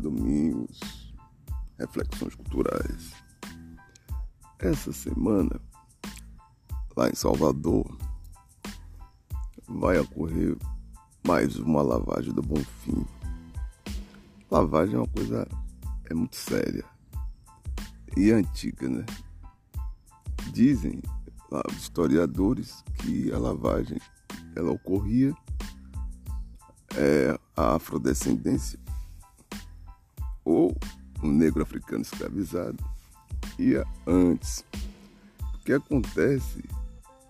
Domingos, reflexões culturais. Essa semana, lá em Salvador, vai ocorrer mais uma lavagem do Bonfim. Lavagem é uma coisa é muito séria e antiga, né? Dizem os historiadores que a lavagem ela ocorria é, a afrodescendência ou um negro africano escravizado ia antes. O que acontece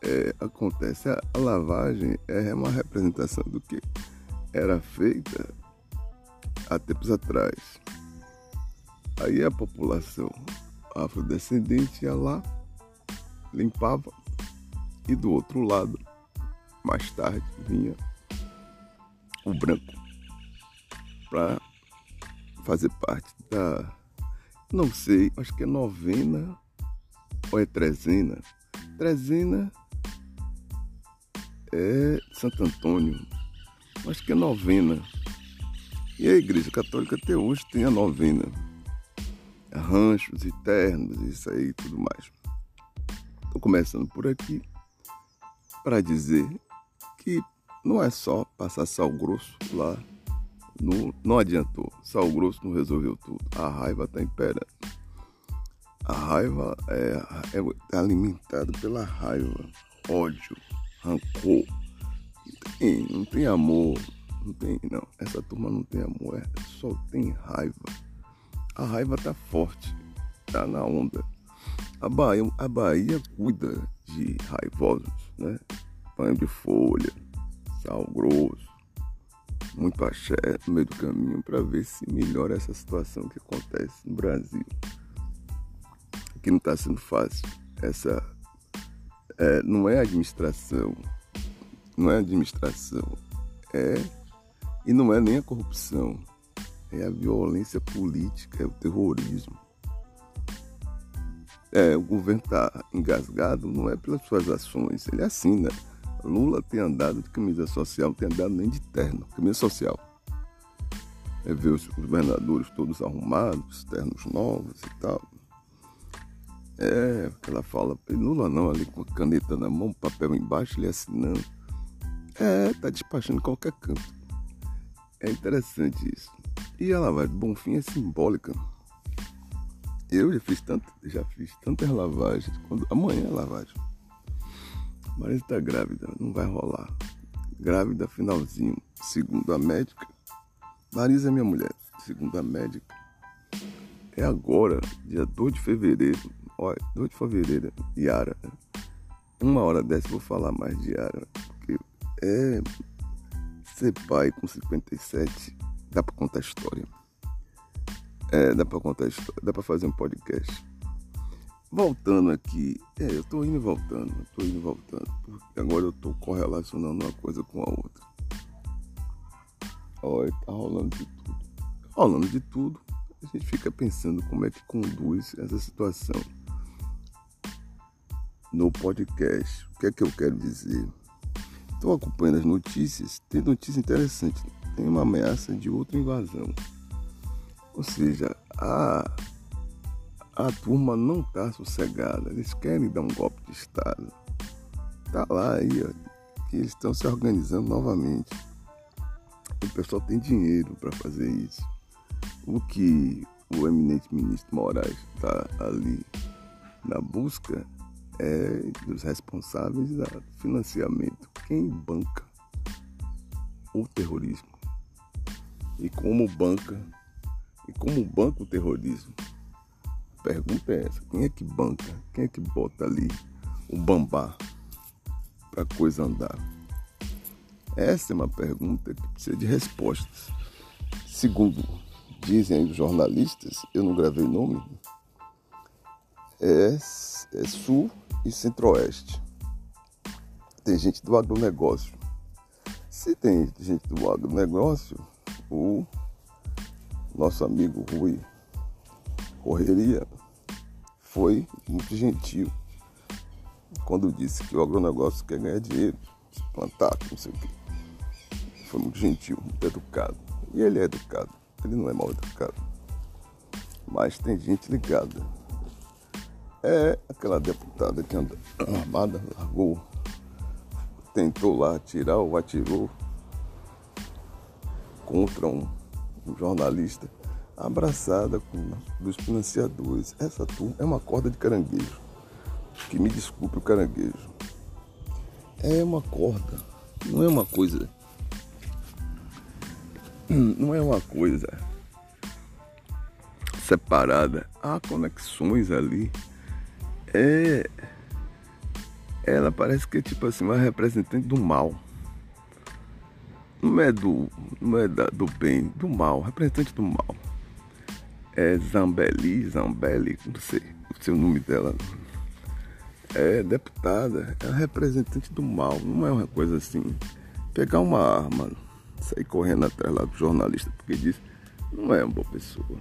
é, acontece a, a lavagem é uma representação do que era feita há tempos atrás. Aí a população afrodescendente ia lá, limpava e do outro lado, mais tarde, vinha o branco para fazer parte da, não sei, acho que é novena ou é trezena. Trezena é Santo Antônio, acho que é novena. E a Igreja Católica até hoje tem a novena. Ranchos e ternos, isso aí e tudo mais. Estou começando por aqui para dizer que não é só passar sal grosso lá. Não, não adiantou. Sal grosso não resolveu tudo. A raiva está imperando. A raiva é, é alimentada pela raiva, ódio, rancor. Não tem, não tem amor. Não tem, não. Essa turma não tem amor, é, só tem raiva. A raiva tá forte, tá na onda. A Bahia, a Bahia cuida de raivosos, né? Banho de folha, sal grosso, muito axé no meio do caminho para ver se melhora essa situação que acontece no Brasil. Que não está sendo fácil. Essa é, não é administração, não é administração, é e não é nem a corrupção, é a violência política, é o terrorismo. É, o governo está engasgado não é pelas suas ações, ele assina. Né? Lula tem andado de camisa social, tem andado nem de terno, camisa social. É ver os governadores todos arrumados, ternos novos e tal. É, ela fala, Lula não, ali com a caneta na mão, papel embaixo, ele assinando. É, tá despachando em qualquer canto. É interessante isso. E a lavagem do Bonfim é simbólica. Eu já fiz tanto, já fiz tantas lavagens. Quando, amanhã é lavagem. Marisa está grávida, não vai rolar. Grávida finalzinho, segundo a médica. Marisa é minha mulher, segundo a médica. É agora, dia 2 de fevereiro. Olha, 2 de fevereiro, Yara. Uma hora dessa eu vou falar mais de Yara. Porque é ser pai com 57, dá pra contar história. É, dá pra contar história, dá pra fazer um podcast. Voltando aqui, é, eu tô indo e voltando, tô indo e voltando, porque agora eu tô correlacionando uma coisa com a outra. Olha, tá rolando de tudo. Rolando de tudo, a gente fica pensando como é que conduz essa situação. No podcast, o que é que eu quero dizer? Estou acompanhando as notícias, tem notícia interessante. Tem uma ameaça de outra invasão. Ou seja, a a turma não está sossegada, eles querem dar um golpe de Estado. Tá lá aí, ó, que eles estão se organizando novamente. O pessoal tem dinheiro para fazer isso. O que o eminente ministro Moraes está ali na busca é dos responsáveis do financiamento. Quem banca o terrorismo? E como banca? E como banca o terrorismo? Pergunta é essa: quem é que banca? Quem é que bota ali o bambá para coisa andar? Essa é uma pergunta que precisa de respostas. Segundo dizem os jornalistas, eu não gravei nome, é, é sul e centro-oeste. Tem gente do agronegócio. Se tem gente do agronegócio, o nosso amigo Rui correria foi muito gentil quando disse que o agronegócio quer ganhar dinheiro, plantar, não sei o quê. Foi muito gentil, muito educado. E ele é educado. ele não é mal educado. Mas tem gente ligada. É aquela deputada que anda armada, largou, tentou lá atirar ou atirou contra um, um jornalista abraçada com dos financiadores. Essa turma é uma corda de caranguejo. Que me desculpe o caranguejo. É uma corda, não é uma coisa. Não é uma coisa separada. Há conexões ali. É. Ela parece que é tipo assim, uma representante do mal. Não é do. Não é da, do bem, do mal, representante do mal é Zambelli, Zambelli, não sei o seu nome dela. É deputada, é representante do mal, não é uma coisa assim. Pegar uma arma, sair correndo atrás lá do jornalista, porque diz, não é uma boa pessoa.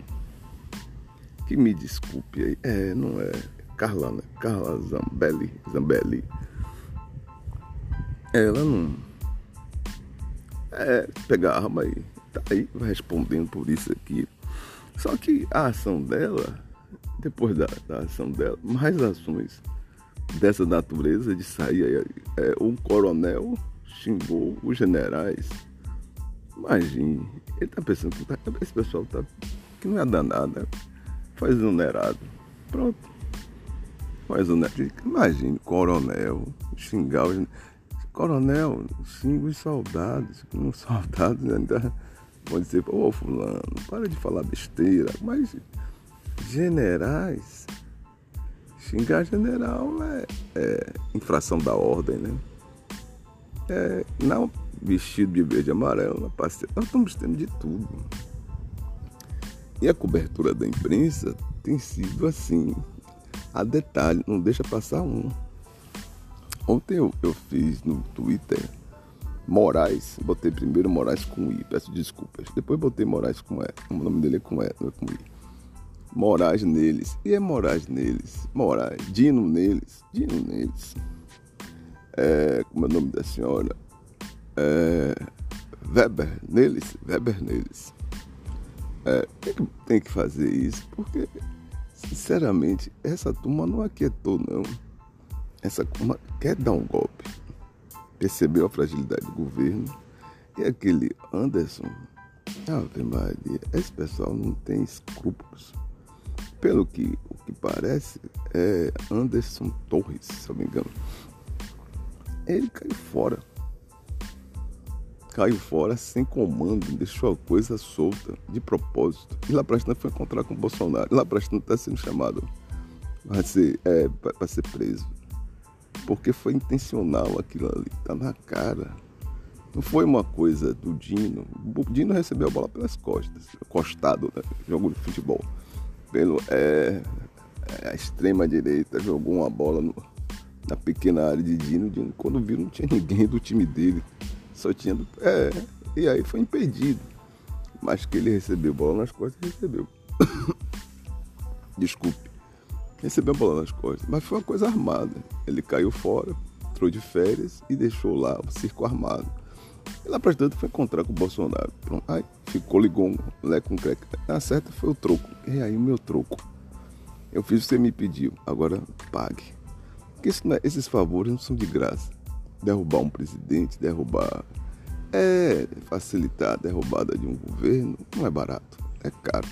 Que me desculpe aí, é, não é. Carla, né? Carla Zambelli, Zambelli. Ela não. É, pegar a arma aí, tá aí respondendo por isso aqui, só que a ação dela, depois da, da ação dela, mais ações dessa natureza de sair, é, um coronel xingou os generais. Imagine, ele tá pensando que esse pessoal tá, que não é danado, faz exonerado. Pronto. Faz exonerado. Imagine, coronel, xingar os coronel, xinga os soldados, os soldados ainda Pode dizer, ô oh, fulano, para de falar besteira. Mas generais, xingar general é, é infração da ordem, né? É, não vestido de verde e amarelo na. Nós estamos tendo de tudo. E a cobertura da imprensa tem sido assim, a detalhe, não deixa passar um. Ontem eu, eu fiz no Twitter Moraes. Botei primeiro Moraes com I, peço desculpas. Depois botei Moraes com E. O nome dele é com E, não é com I. Moraes neles. E é Moraes neles. Moraes. Dino neles. Dino neles. É, como é o nome da senhora? É, Weber neles. Weber neles. É, tem, que, tem que fazer isso porque, sinceramente, essa turma não aquietou, não. Essa turma quer dar um golpe percebeu a fragilidade do governo. E aquele Anderson, Ave Maria, esse pessoal não tem escrúpulos. Pelo que o que parece é Anderson Torres, se eu me engano. Ele caiu fora. Caiu fora sem comando, deixou a coisa solta, de propósito. E para foi encontrar com o Bolsonaro. Para está sendo chamado para ser, é, ser preso porque foi intencional aquilo ali, tá na cara. Não foi uma coisa do Dino. O Dino recebeu a bola pelas costas, costado, né? jogo de futebol. Pelo, é, é a extrema direita jogou uma bola no, na pequena área de Dino. Dino. Quando viu, não tinha ninguém do time dele. Só tinha. É, e aí foi impedido. Mas que ele recebeu bola nas costas, recebeu. Desculpe recebeu a bola nas costas. Mas foi uma coisa armada. Ele caiu fora, entrou de férias e deixou lá o circo armado. E lá para tanto foi encontrar com o Bolsonaro. Pronto. Aí ficou, ligou um lé com creque. A certa foi o troco. E aí o meu troco. Eu fiz o que você me pediu, agora pague. Porque é, esses favores não são de graça. Derrubar um presidente, derrubar. É facilitar a derrubada de um governo, não é barato, é caro.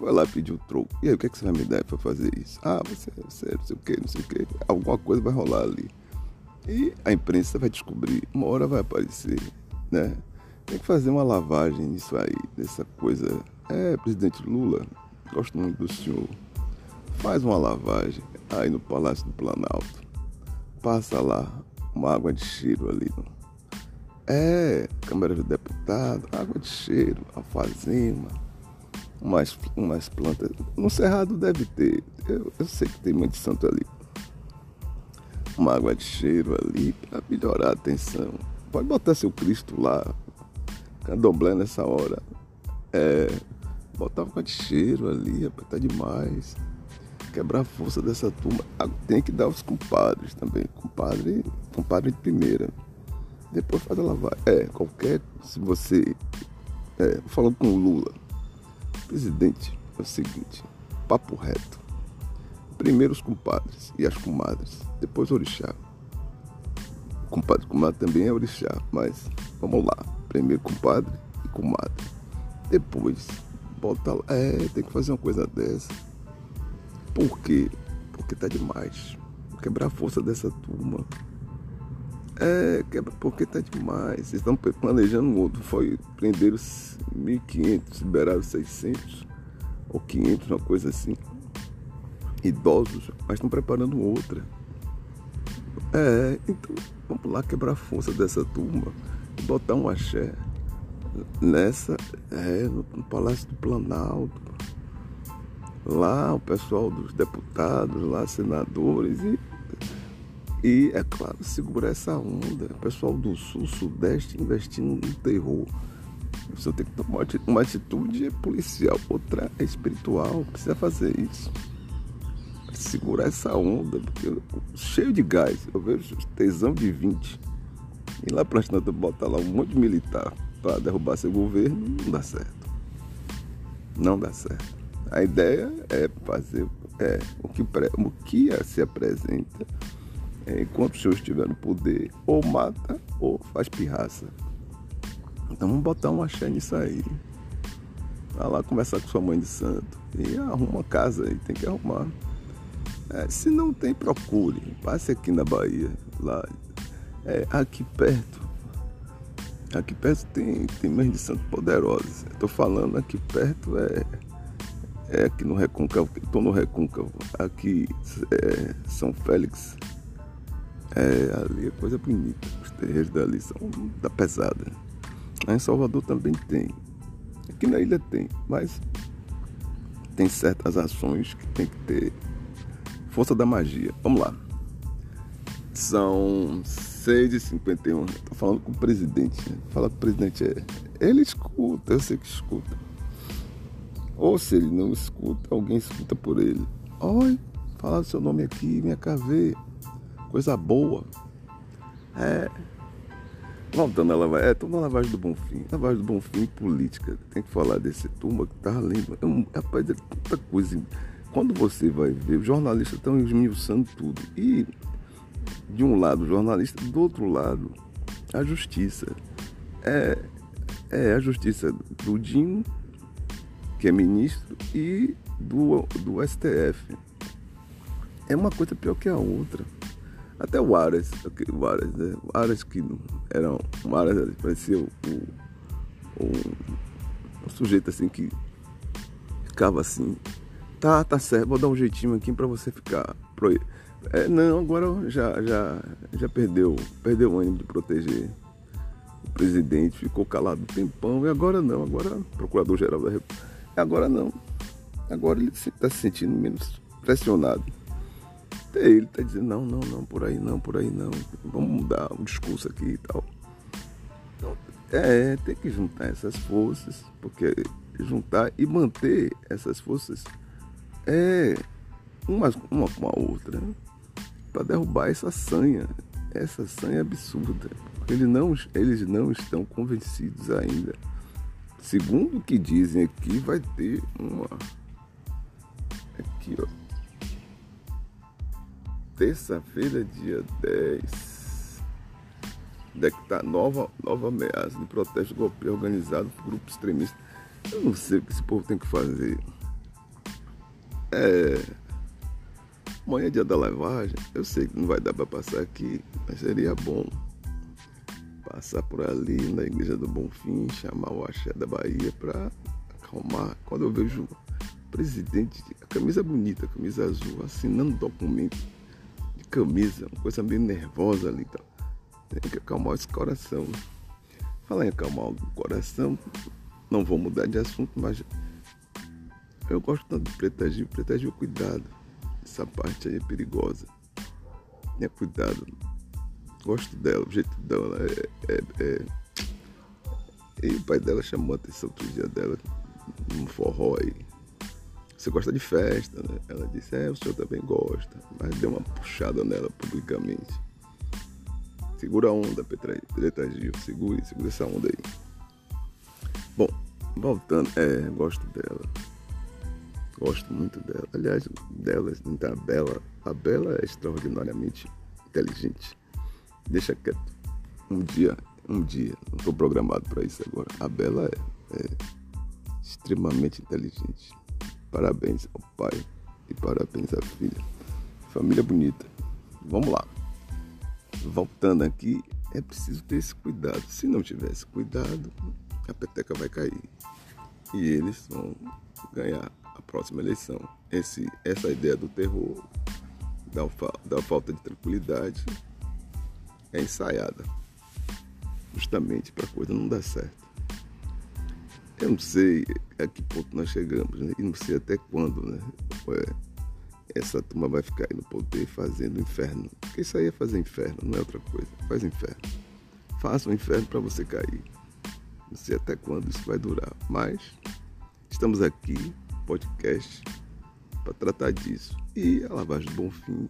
Foi lá pedir o troco. E aí, o que, é que você vai me dar para fazer isso? Ah, você, você não sei o que, não sei o que. Alguma coisa vai rolar ali. E a imprensa vai descobrir, uma hora vai aparecer, né? Tem que fazer uma lavagem nisso aí, dessa coisa. É, presidente Lula, gosto muito do senhor. Faz uma lavagem aí no Palácio do Planalto. Passa lá uma água de cheiro ali. É, Câmara de Deputado, água de cheiro, alfazema umas, umas plantas. No Cerrado deve ter. Eu, eu sei que tem muito santo ali. Uma água de cheiro ali para melhorar a atenção. Pode botar seu Cristo lá, candomblé nessa hora. É, botar água de cheiro ali, rapaz, tá demais. Quebrar a força dessa turma. Tem que dar os compadres também. Compadre, compadre de primeira. Depois faz a lavagem. É, qualquer. Se você. É, falando com o Lula Presidente, é o seguinte, papo reto. Primeiro os compadres e as comadres, depois o orixá. Compadre e comadre também é orixá, mas vamos lá. Primeiro compadre e comadre. Depois, bota lá. É, tem que fazer uma coisa dessa. Por quê? Porque tá demais. Quebrar a força dessa turma. É, quebra porque tá demais. Vocês estão planejando outro. Foi prenderam 1.500, liberaram 600 ou 500, uma coisa assim. Idosos, mas estão preparando outra. É, então vamos lá quebrar a força dessa turma e botar um axé nessa, é, no, no Palácio do Planalto. Lá o pessoal dos deputados, lá senadores e e, é claro, segurar essa onda. O pessoal do sul, sudeste investindo no terror. Você tem que tomar uma atitude policial, outra é espiritual. Precisa fazer isso. Segurar essa onda, porque cheio de gás, eu vejo tesão de 20. E lá plantando botar lá um monte de militar para derrubar seu governo, não dá certo. Não dá certo. A ideia é fazer é, o, que, o que se apresenta é, enquanto o senhor estiver no poder, ou mata ou faz pirraça. Então vamos botar um axé nisso aí. Vai lá conversar com sua mãe de santo. E arruma uma casa aí, tem que arrumar. É, se não tem, procure. Passe aqui na Bahia, lá. É, aqui perto. Aqui perto tem, tem mãe de santo poderosas. Estou falando aqui perto é, é aqui no Recôncavo, estou no Recôncavo. Aqui é São Félix. É, ali é coisa bonita. Os terreiros dali são da pesada. Lá em Salvador também tem. Aqui na ilha tem, mas tem certas ações que tem que ter força da magia. Vamos lá. São 6h51. Estou falando com o presidente. Fala com o presidente. É, ele escuta, eu sei que escuta. Ou se ele não escuta, alguém escuta por ele. Oi, fala seu nome aqui, minha caveira coisa boa. É. Voltando à lavagem, é, tô na lavagem do Bonfim. Lavagem do Bonfim política. Tem que falar desse turma que tá lendo. É um, rapaz, é tanta coisa. Quando você vai ver, os jornalistas estão esmiuçando tudo. E de um lado o jornalista, do outro lado a justiça. É, é a justiça do Dino, que é ministro, e do, do STF. É uma coisa pior que a outra. Até o Aras, o Aras, né? O Aras que era um Aras, parecia o, o, um sujeito assim que ficava assim, tá, tá certo, vou dar um jeitinho aqui para você ficar. Pro... É, não, agora já, já, já perdeu, perdeu o ânimo de proteger o presidente, ficou calado um tempão, e agora não, agora procurador-geral da República. Agora não. Agora ele está se sentindo menos pressionado. Ele está dizendo, não, não, não, por aí não, por aí não. Vamos mudar o discurso aqui e tal. Então, é, tem que juntar essas forças, porque juntar e manter essas forças é uma, uma com a outra, né? para derrubar essa sanha, essa sanha absurda. Eles não, eles não estão convencidos ainda. Segundo o que dizem aqui, vai ter uma. Aqui, ó terça-feira, dia 10, decretar nova, nova ameaça de protesto golpeiro organizado por grupos extremistas. Eu não sei o que esse povo tem que fazer. É. Amanhã é dia da lavagem. Eu sei que não vai dar para passar aqui, mas seria bom passar por ali na Igreja do Bonfim, chamar o Axé da Bahia para acalmar. Quando eu vejo o presidente, a camisa bonita, a camisa azul, assinando documento camisa, uma coisa meio nervosa ali. Então. Tem que acalmar esse coração. Falar em acalmar o coração, não vou mudar de assunto, mas eu gosto tanto de Preta Gil. Preta Gil, cuidado. Essa parte aí é perigosa. Tenha cuidado. Gosto dela, o jeito dela é, é, é... E o pai dela chamou a atenção outro dia dela num forró aí. Você gosta de festa, né? Ela disse, é, o senhor também gosta. Mas deu uma puxada nela publicamente. Segura a onda, Petra, Preta Gil. Segure, segura essa onda aí. Bom, voltando, é, gosto dela. Gosto muito dela. Aliás, delas, a Bela. A Bela é extraordinariamente inteligente. Deixa quieto. Um dia, um dia, não estou programado para isso agora. A Bela é, é extremamente inteligente. Parabéns ao pai e parabéns à filha. Família bonita. Vamos lá. Voltando aqui, é preciso ter esse cuidado. Se não tiver esse cuidado, a peteca vai cair. E eles vão ganhar a próxima eleição. Esse, essa ideia do terror, da, da falta de tranquilidade, é ensaiada. Justamente para a coisa não dar certo. Eu não sei a que ponto nós chegamos, né? E não sei até quando, né? essa turma vai ficar aí no poder fazendo inferno. Porque isso aí é fazer inferno, não é outra coisa. Faz inferno. Faça um inferno para você cair. Não sei até quando isso vai durar. Mas estamos aqui, podcast, para tratar disso. E a lavagem do Bonfim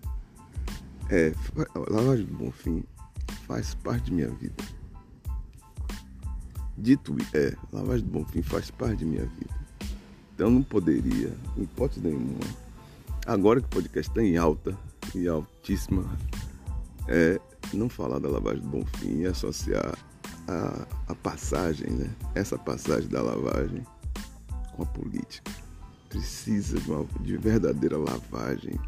é, a lavagem do Bonfim faz parte de minha vida. Dito é, lavagem do Bonfim faz parte de minha vida. Então não poderia, em hipótese nenhuma, agora que o podcast está em alta e altíssima, é não falar da lavagem do Bonfim e associar a, a passagem, né? essa passagem da lavagem com a política. Precisa de uma de verdadeira lavagem,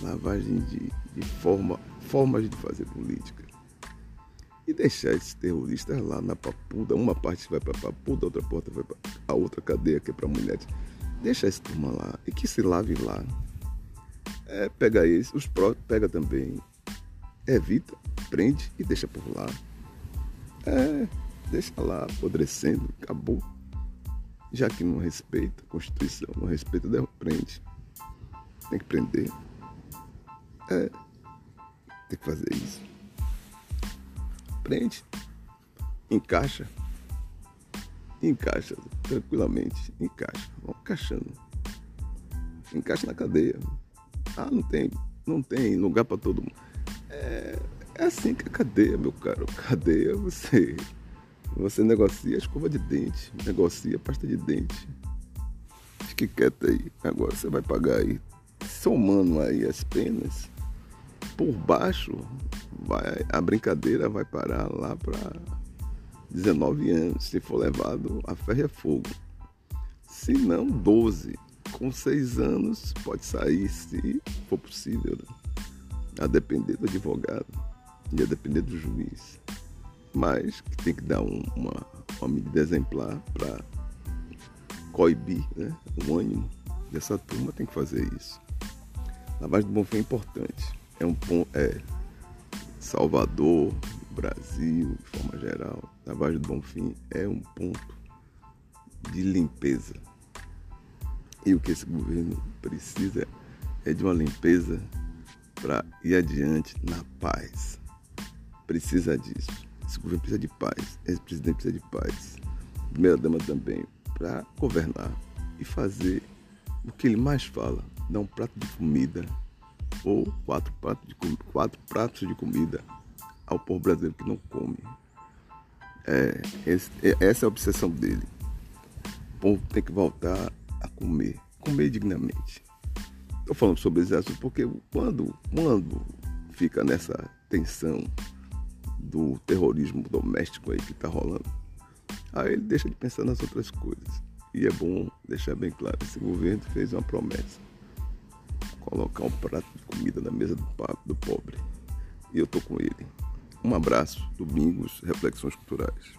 lavagem de, de forma, formas de fazer política e deixar esses terroristas lá na papuda. Uma parte vai para papuda, outra porta vai para a outra cadeia que é para mulheres. Deixa esse turma lá e que se lave lá. É, pega esse, os pró pega também, evita, prende e deixa por lá. É, deixa lá apodrecendo, acabou. Já que não respeita a Constituição, não respeita, prende. Tem que prender. É, tem que fazer isso prende, encaixa, encaixa tranquilamente, encaixa, vamos encaixando, encaixa na cadeia. Ah, não tem, não tem lugar para todo mundo. É, é assim que é cadeia, meu caro. Cadeia você você negocia escova de dente, negocia pasta de dente. Fique quieto aí. Agora você vai pagar aí, somando aí as penas, por baixo vai, a brincadeira vai parar lá para 19 anos, se for levado a ferro e a fogo. Se não, 12. Com 6 anos pode sair, se for possível, né? a depender do advogado e a depender do juiz. Mas que tem que dar um, uma, uma medida exemplar para coibir né? o ânimo dessa turma, tem que fazer isso. Lavagem do Bonfim é importante. É um ponto. É, Salvador, Brasil, de forma geral, Vargem do Bonfim é um ponto de limpeza. E o que esse governo precisa é de uma limpeza para ir adiante na paz. Precisa disso. Esse governo precisa de paz. Esse presidente precisa de paz. Primeira dama também, para governar e fazer o que ele mais fala, dar um prato de comida ou quatro pratos de, quatro pratos de comida ao povo brasileiro que não come. É, esse, é, essa é a obsessão dele. O povo tem que voltar a comer, comer dignamente. Estou falando sobre esse assunto porque quando, quando fica nessa tensão do terrorismo doméstico aí que está rolando, aí ele deixa de pensar nas outras coisas. E é bom deixar bem claro, esse governo fez uma promessa colocar um prato de comida na mesa do, do pobre. E eu tô com ele. Um abraço, domingos, reflexões culturais.